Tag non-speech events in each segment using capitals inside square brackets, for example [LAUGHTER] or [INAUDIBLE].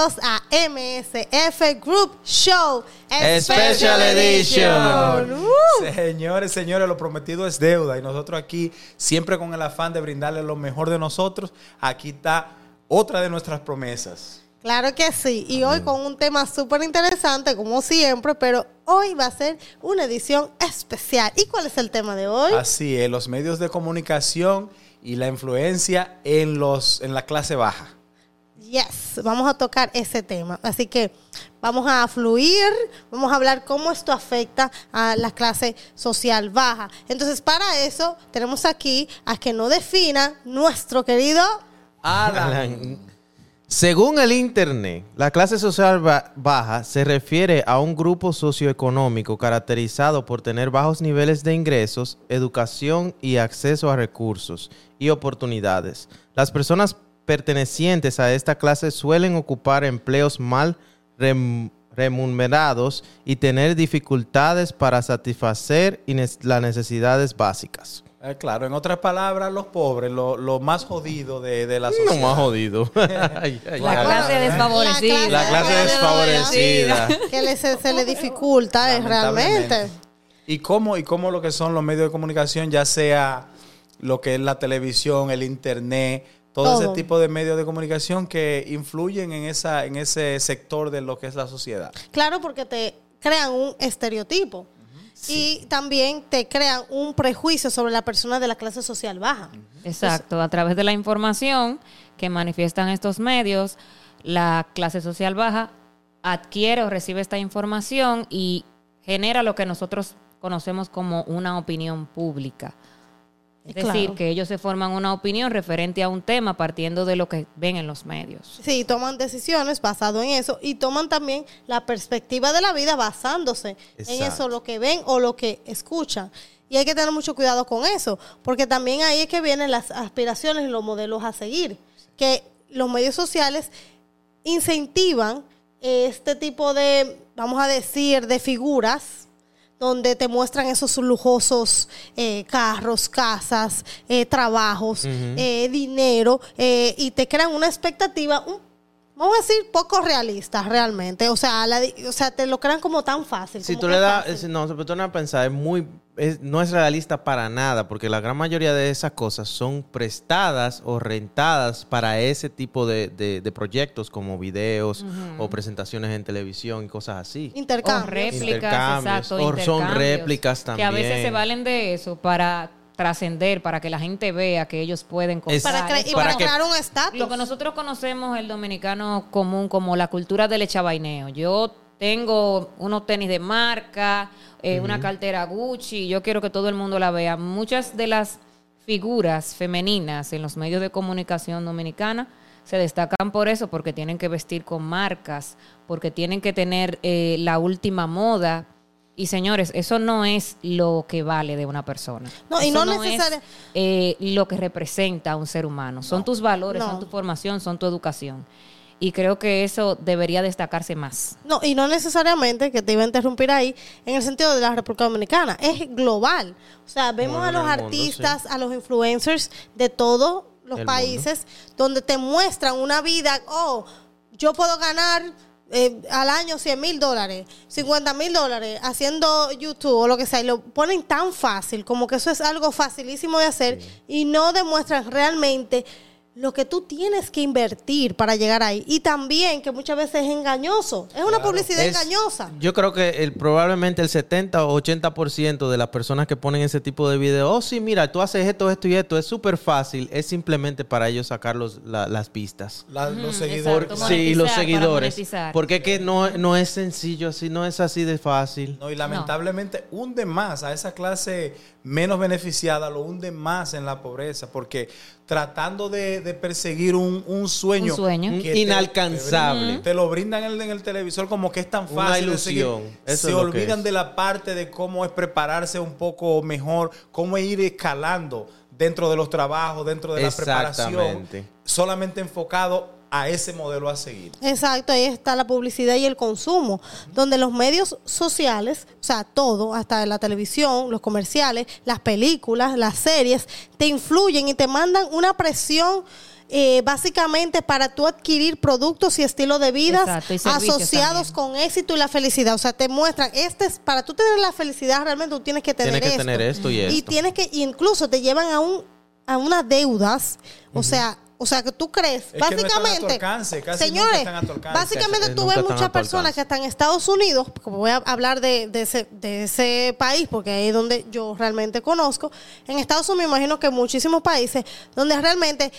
Bienvenidos a MSF Group Show Special Edition. Uh. Señores, señores, lo prometido es deuda y nosotros aquí, siempre con el afán de brindarle lo mejor de nosotros, aquí está otra de nuestras promesas. Claro que sí, y hoy con un tema súper interesante, como siempre, pero hoy va a ser una edición especial. ¿Y cuál es el tema de hoy? Así es, los medios de comunicación y la influencia en, los, en la clase baja. Yes, vamos a tocar ese tema. Así que vamos a fluir, vamos a hablar cómo esto afecta a la clase social baja. Entonces, para eso tenemos aquí a que nos defina nuestro querido Alan. Según el Internet, la clase social ba- baja se refiere a un grupo socioeconómico caracterizado por tener bajos niveles de ingresos, educación y acceso a recursos y oportunidades. Las personas pertenecientes a esta clase suelen ocupar empleos mal rem- remunerados y tener dificultades para satisfacer las necesidades básicas. Eh, claro, en otras palabras, los pobres, lo, lo más jodido de, de la No sociedad. más jodido. [LAUGHS] Ay, ay, La ay. clase desfavorecida. La clase desfavorecida. que le- se, se le dificulta eh, realmente. ¿Y cómo, ¿Y cómo lo que son los medios de comunicación, ya sea lo que es la televisión, el internet, todo, Todo. ese tipo de medios de comunicación que influyen en, esa, en ese sector de lo que es la sociedad? Claro, porque te crean un estereotipo. Y también te crean un prejuicio sobre la persona de la clase social baja. Exacto, a través de la información que manifiestan estos medios, la clase social baja adquiere o recibe esta información y genera lo que nosotros conocemos como una opinión pública. Es Claro. decir, que ellos se forman una opinión referente a un tema partiendo de lo que ven en los medios. Sí, toman decisiones basado en eso y toman también la perspectiva de la vida basándose en eso, lo que ven o lo que escuchan. Y hay que tener mucho cuidado con eso, porque también ahí es que vienen las aspiraciones y los modelos a seguir, que los medios sociales incentivan este tipo de, vamos a decir, de figuras donde te muestran esos lujosos eh, carros, casas, eh, trabajos, eh, dinero, eh, y te crean una expectativa, un- vamos a decir, poco realista realmente. O sea, la o sea, te lo crean como tan fácil. Si tú le das, no, se pone a pensar, es muy, es- no es realista para nada, porque la gran mayoría de esas cosas son prestadas o rentadas para ese tipo de, de- de proyectos como videos o presentaciones en televisión y cosas así. O Intercambio. réplicas, Intercambios, exacto. o son intercambios, réplicas Que a veces también. se valen de eso para trascender, para que la gente vea que ellos pueden comprar. Es- para cre- y para, para que- crear un estatus. Lo que nosotros conocemos el dominicano común como la cultura del echabaineo. Yo tengo unos tenis de marca, eh, una cartera Gucci, yo quiero que todo el mundo la vea. Muchas de las figuras femeninas en los medios de comunicación dominicana se destacan por eso, porque tienen que vestir con marcas, porque tienen que tener eh, la última moda. Y señores, eso no es lo que vale de una persona. No, y no es, necesaria- eh, lo que representa a un ser humano. Son tus valores, No. son tu formación, son tu educación. Y creo que eso debería destacarse más. No, y no necesariamente, que te iba a interrumpir ahí, en el sentido de la República Dominicana, es global. O sea, vemos Bueno, a los mundo, artistas, a los influencers de todos los El países, donde te muestran una vida, oh, yo puedo ganar eh, al año 100 mil dólares, 50 mil dólares haciendo YouTube o lo que sea, y lo ponen tan fácil, como que eso es algo facilísimo de hacer, y no demuestran realmente lo que tú tienes que invertir para llegar ahí. Y también que muchas veces es engañoso. Es una publicidad Es- engañosa. Yo creo que el, probablemente el 70 o 80% de las personas que ponen ese tipo de videos, oh sí, mira, tú haces esto, esto y esto, es súper fácil, es simplemente para ellos sacar los- la- las pistas. La- los seguidores. exacto. Sí, y los seguidores. Porque es que no, no es sencillo así, no es así de fácil. No, y lamentablemente hunde más a esa clase menos beneficiada, lo hunde más en la pobreza, porque tratando de, de perseguir un, un sueño, Un sueño. que te- Inalcanzable. Te, lo brindan en el, en el televisor como que es tan Una fácil. de seguir. ilusión. Eso Se olvidan de la parte de cómo es prepararse un poco mejor, cómo es ir escalando dentro de los trabajos, dentro de la preparación, Exactamente. solamente enfocado a ese modelo a seguir. Exacto, ahí está la publicidad y el consumo, donde los medios sociales, o sea, todo, hasta la televisión, los comerciales, las películas, las series, te influyen y te mandan una presión eh, básicamente para tú adquirir productos y estilo de vida y asociados también. con éxito y la felicidad. O sea, te muestran, este es, para tú tener la felicidad realmente tú tienes que tener Tienes que esto. tener esto y esto. tienes que, y incluso te llevan a un a unas deudas, o sea, o sea que tú crees, Es no básicamente, alcance, casi señores, están básicamente tú ves muchas personas que están en Estados Unidos, porque voy a hablar de, de ese, de ese país, porque ahí es donde yo realmente conozco. En Estados Unidos, me imagino que muchísimos países donde realmente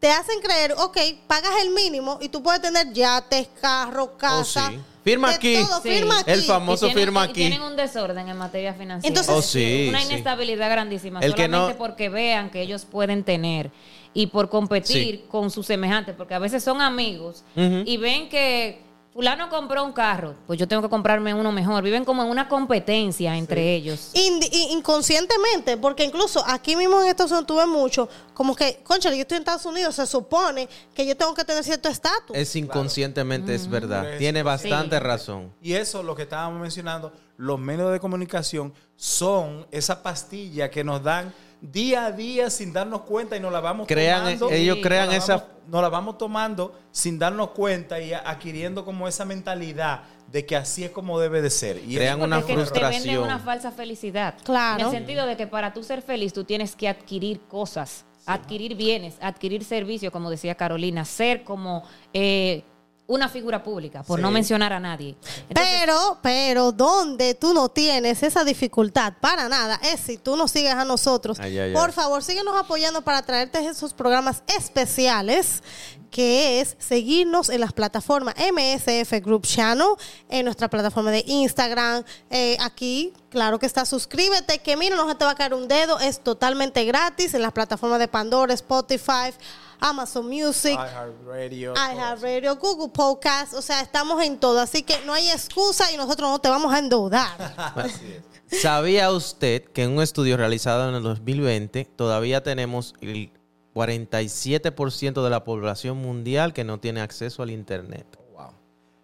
te hacen creer, ok, pagas el mínimo y tú puedes tener yates, carro, casa. Oh, sí. Firma de aquí. todo, Sí. firma aquí. El famoso Y tienen- firma y aquí. Tienen un desorden en materia financiera. Entonces- Oh, sí, Una sí. inestabilidad grandísima. El que solamente no- porque vean que ellos pueden tener y por competir con sus semejantes, porque a veces son amigos y ven que fulano compró un carro, pues yo tengo que comprarme uno mejor. Viven como en una competencia entre ellos. Indi- i- inconscientemente, porque incluso aquí mismo en Estados Unidos tuve mucho, como que, concha, yo estoy en Estados Unidos, se supone que yo tengo que tener cierto estatus. Es inconscientemente, es verdad. Es- Tiene bastante Sí. razón. Y eso, lo que estábamos mencionando, los medios de comunicación son esa pastilla que nos dan día a día sin darnos cuenta y nos la vamos Crean, tomando. ellos Sí. crean nos la esa... vamos- nos la vamos tomando sin darnos cuenta y adquiriendo como esa mentalidad de que así es como debe de ser. Y Crean una que te venden frustración. una falsa felicidad. Claro. En el sentido de que para tú ser feliz tú tienes que adquirir cosas, adquirir bienes, adquirir servicios, como decía Carolina, ser como eh, una figura pública, por Sí. no mencionar a nadie. Entonces, Pero, pero, donde tú no tienes esa dificultad para nada es si tú nos sigues a nosotros. Ay, ay, Por ay. favor, síguenos apoyando para traerte esos programas especiales, que es seguirnos en las plataformas MSF Group Channel, en nuestra plataforma de Instagram, eh, aquí, claro que está, suscríbete, que mira, no se te va a caer un dedo, es totalmente gratis en las plataformas de Pandora, Spotify, Amazon Music. iHeartRadio, iHeartRadio, Google Podcast, o sea, estamos en todo, así que no hay excusa y nosotros no te vamos a endeudar. [LAUGHS] Así es. ¿Sabía usted que en un estudio realizado en el 2020 todavía tenemos el 47% de la población mundial que no tiene acceso al Internet? Wow.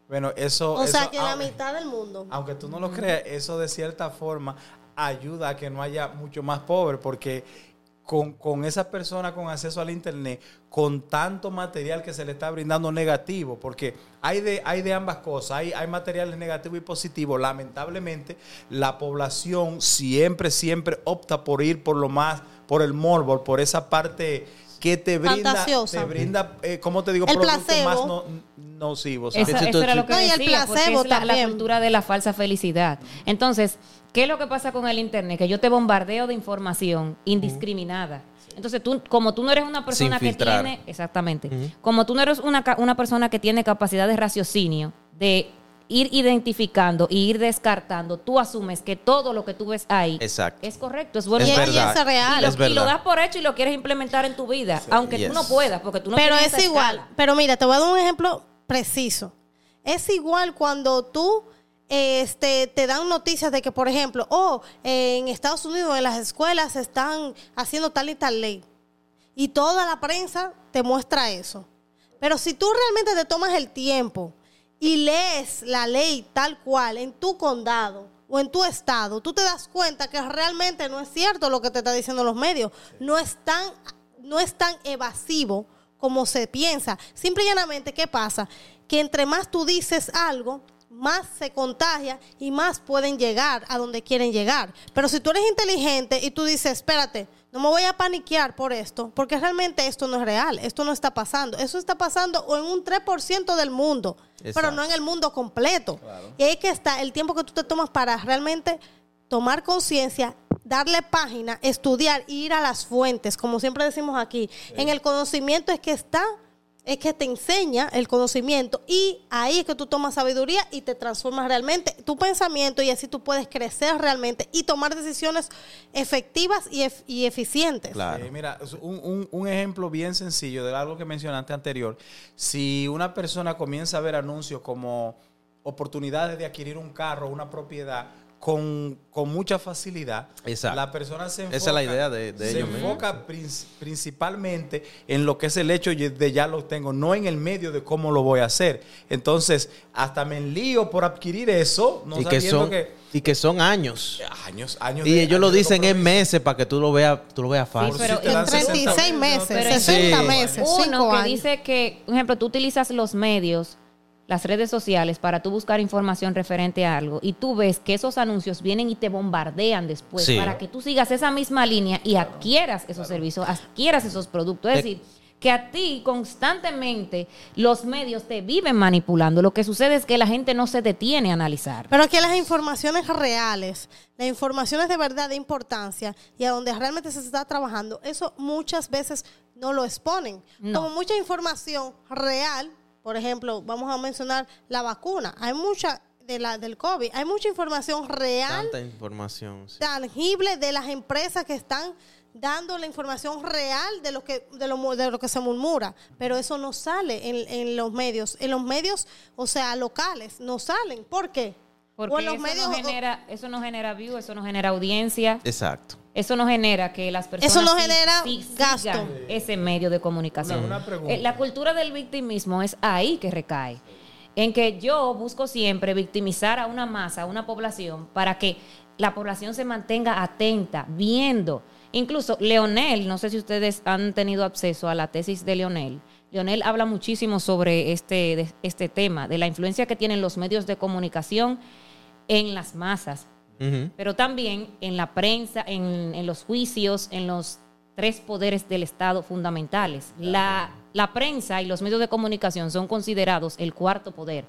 Bueno, eso. O sea, eso- que la ah, mitad del mundo. Aunque tú no lo creas, eso de cierta forma ayuda a que no haya mucho más pobre, porque con, con esa persona con acceso al Internet, con tanto material que se le está brindando negativo, porque hay de, hay de ambas cosas, hay, hay materiales negativos y positivos. Lamentablemente, la población siempre, siempre opta por ir por lo más, por el morbo, por esa parte que te brinda, Fantasiosa. te brinda, eh, ¿cómo te digo? El Productos placebo. más no- nocivos. ¿sabes? eso era lo que No, y el decía, porque placebo es la, la también. cultura de la falsa felicidad. Entonces, ¿qué es lo que pasa con el Internet? Que yo te bombardeo de información indiscriminada. Entonces, tú, como tú no eres una persona que tiene, exactamente, como tú no eres una, una persona que tiene capacidad de raciocinio, de ir identificando y ir descartando, tú asumes que todo lo que tú ves ahí Exacto. es correcto, es bueno. Es y, verdad. es real. Y lo, Es y lo das por hecho y lo quieres implementar en tu vida, aunque Yes. tú no puedas, porque tú no pero es igual. escala. Pero mira, te voy a dar un ejemplo preciso. Es igual cuando tú este, te dan noticias de que, por ejemplo, oh, en Estados Unidos en las escuelas están haciendo tal y tal ley. Y toda la prensa te muestra eso. Pero si tú realmente te tomas el tiempo y lees la ley tal cual en tu condado o en tu estado, tú te das cuenta que realmente no es cierto lo que te está diciendo los medios. No es tan, no es tan evasivo como se piensa. Simple y llanamente, ¿qué pasa? Que entre más tú dices algo, más se contagia y más pueden llegar a donde quieren llegar. Pero si tú eres inteligente y tú dices, espérate, no me voy a paniquear por esto, porque realmente esto no es real, esto no está pasando. Eso está pasando o en un 3% del mundo, pero no en el mundo completo. Y ahí que está el tiempo que tú te tomas para realmente tomar conciencia, darle página, estudiar, ir a las fuentes, como siempre decimos aquí. En el conocimiento es que está, es que te enseña el conocimiento y ahí es que tú tomas sabiduría y te transformas realmente tu pensamiento y así tú puedes crecer realmente y tomar decisiones efectivas y, ef- y eficientes. Claro. Mira, un, un- un ejemplo bien sencillo de algo que mencionaste anterior. Si una persona comienza a ver anuncios como oportunidades de adquirir un carro, una propiedad, con, con mucha facilidad. Exacto. La persona se enfoca, Esa es la idea de- de se ellos enfoca prin- principalmente en lo que es el hecho de ya lo tengo, no en el medio de cómo lo voy a hacer. Entonces, hasta me enlío por adquirir eso, no y, que son, que y que son años. años, años Y de- ellos lo años dicen en meses para que tú lo veas, tú lo veas fácil. pero Si En 60 36 mil, meses, no te- Pero 60 Sí. meses, Uno 5 que años. dice que, por ejemplo, tú utilizas los medios, las redes sociales para tú buscar información referente a algo y tú ves que esos anuncios vienen y te bombardean después Sí. para que tú sigas esa misma línea y adquieras esos servicios, adquieras esos productos. Es Eh, decir, que a ti constantemente los medios te viven manipulando. Lo que sucede es que la gente no se detiene a analizar. Pero aquí las informaciones reales, las informaciones de verdad de importancia y a donde realmente se está trabajando, eso muchas veces no lo exponen. No. Como mucha información real, por ejemplo, vamos a mencionar la vacuna. Hay mucha de la del COVID, hay mucha información real Tanta información. sí. tangible de las empresas que están dando la información real de lo que de lo, mu- de lo que se murmura, pero eso no sale en, en los medios, en los medios, o sea, locales, no salen. ¿Por qué? Porque o en los eso, medios no genera, eso no genera view, eso no genera audiencia. Exacto. Eso no genera que las personas Eso no sí- genera sí gasto. sigan ese medio de comunicación. Una- una pregunta. Eh, La cultura del victimismo es ahí que recae. En que yo busco siempre victimizar a una masa, a una población, para que la población se mantenga atenta, viendo. Incluso Leonel, no sé si ustedes han tenido acceso a la tesis de Leonel. Leonel habla muchísimo sobre este, de- este tema, de la influencia que tienen los medios de comunicación en las masas Pero también en la prensa, en, en los juicios, en los tres poderes del Estado fundamentales. La, la prensa y los medios de comunicación son considerados el cuarto poder,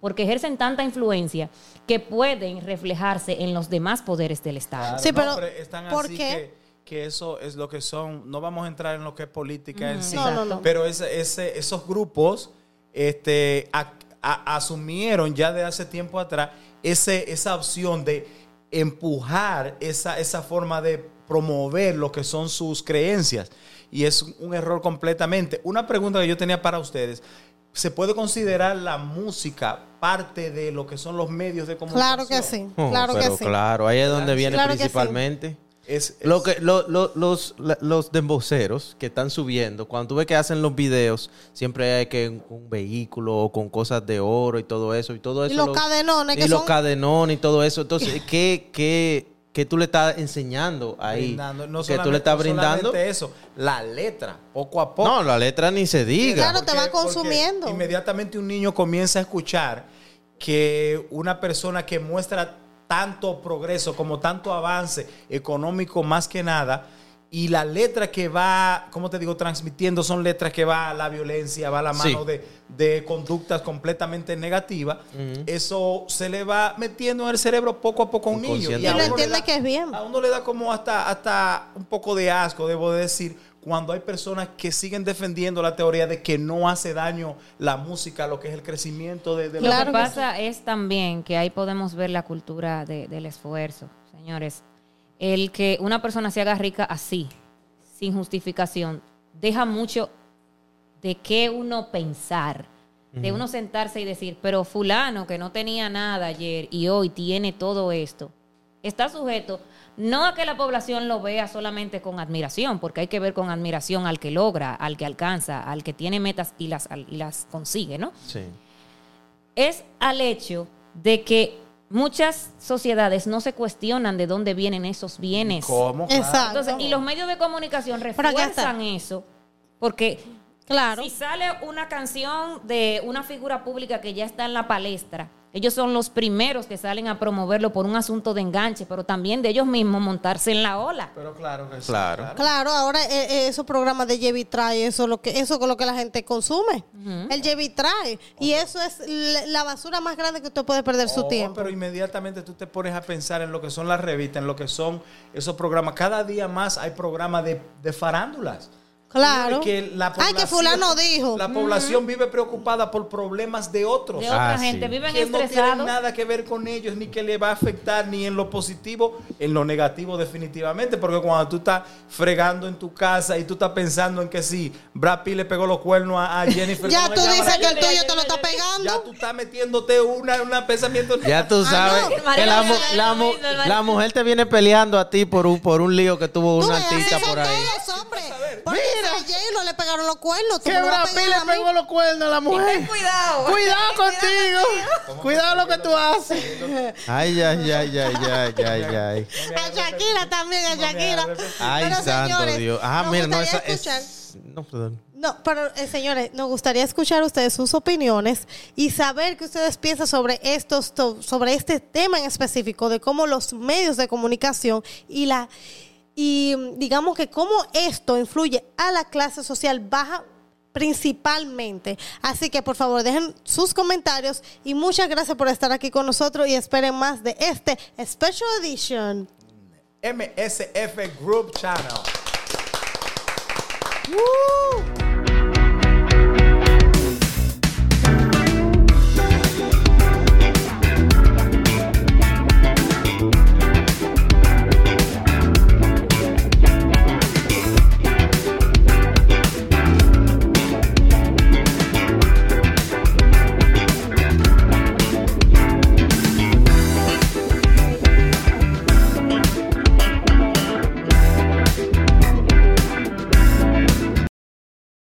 porque ejercen tanta influencia que pueden reflejarse en los demás poderes del Estado. Sí, pero están ¿por así qué? Que, que eso es lo que son. No vamos a entrar en lo que es política en sí. No, no, no. Pero ese, ese, esos grupos este, a- a- asumieron ya de hace tiempo atrás ese, esa opción de empujar esa, esa forma de promover lo que son sus creencias. Y es un error completamente. Una pregunta que yo tenía para ustedes. ¿Se puede considerar la música parte de lo que son los medios de comunicación? Claro que sí, Oh, claro que pero sí. claro, ahí es donde viene Claro que sí. principalmente. Es, es- Lo que, lo- lo- los, los demboceros que están subiendo, cuando tú ves que hacen los videos, siempre hay que un, un vehículo o con cosas de oro y todo eso. Y todo eso. Y los lo- cadenones Y que los son- cadenones y todo eso. Entonces, [LAUGHS] ¿qué, qué, qué tú le estás enseñando ahí? brindando. No que tú le estás no brindando. solamente eso, la letra, poco a poco. No, la letra ni se diga. Claro, te va consumiendo. Inmediatamente un niño comienza a escuchar que una persona que muestra tanto progreso como tanto avance económico más que nada y la letra que va, como te digo, transmitiendo son letras que va a la violencia, va a la Sí. mano de, de conductas completamente negativas, eso se le va metiendo en el cerebro poco a poco a un niño. Y a no uno le entiende da- que es bien. A uno le da como hasta, hasta un poco de asco, debo de decir, cuando hay personas que siguen defendiendo la teoría de que no hace daño la música, lo que es el crecimiento de, de la Lo que pasa es también que ahí podemos ver la cultura de- del esfuerzo, señores. El que una persona se haga rica así, sin justificación, deja mucho de qué uno pensar, de uno sentarse y decir, pero fulano que no tenía nada ayer y hoy tiene todo esto, está sujeto no a que la población lo vea solamente con admiración, porque hay que ver con admiración al que logra, al que alcanza, al que tiene metas y las, y las consigue, ¿no? Sí. es al hecho de que muchas sociedades no se cuestionan de dónde vienen esos bienes. ¿Cómo? Exacto. Entonces, y los medios de comunicación refuerzan eso, porque Claro. si sale una canción de una figura pública que ya está en la palestra, ellos son los primeros que salen a promoverlo por un asunto de enganche, pero también de ellos mismos montarse en la ola. Pero claro que sí, Claro. Claro, ahora eh, eh, esos programas de Jevi Trae, eso es lo que eso es lo que la gente consume. El Jevi Trae. Y eso es la- basura más grande que usted puede perder su Oh, tiempo. Pero inmediatamente tú te pones a pensar en lo que son las revistas, en lo que son esos programas. Cada día más hay programas de, de farándulas. Claro. Que la Ay, que fulano dijo. La población vive preocupada por problemas de otros. De otra Ah, gente. sí. Viven que no tienen nada que ver con ellos, ni que le va a afectar ni en lo positivo, en lo negativo definitivamente, porque cuando tú estás fregando en tu casa y tú estás pensando en que sí, Brad Pitt le pegó los cuernos a, a Jennifer. [LAUGHS] Ya ¿cómo tú dices la que el tuyo te lo está Ya pegando. tú estás metiéndote una, una pensamiento. Ya tú sabes no. que la, la mu- María. la mujer te viene peleando a ti por un, por un lío que tuvo una artista por ahí. todos los Porque a J no le pegaron los cuernos. tú Que a Brad Pitt a le pegó los cuernos a la mujer. Cuidado. Cuidado [LAUGHS] contigo. Cuidado lo que tú haces. Ay, ay, ay, ay, ay, ay, ay. A Shakira también, a Shakira. Ay, Pero, santo señores, Dios. Ah, mira, no, gustaría esa escuchar- es... No, perdón. No, pero eh, señores, nos gustaría escuchar ustedes sus opiniones y saber qué ustedes piensan sobre estos, to- sobre este tema en específico, de cómo los medios de comunicación y la y mm, digamos que cómo esto influye a la clase social baja principalmente. Así que por favor dejen sus comentarios y muchas gracias por estar aquí con nosotros y esperen más de este Special Edition. MSF Group Channel. ¡Woo!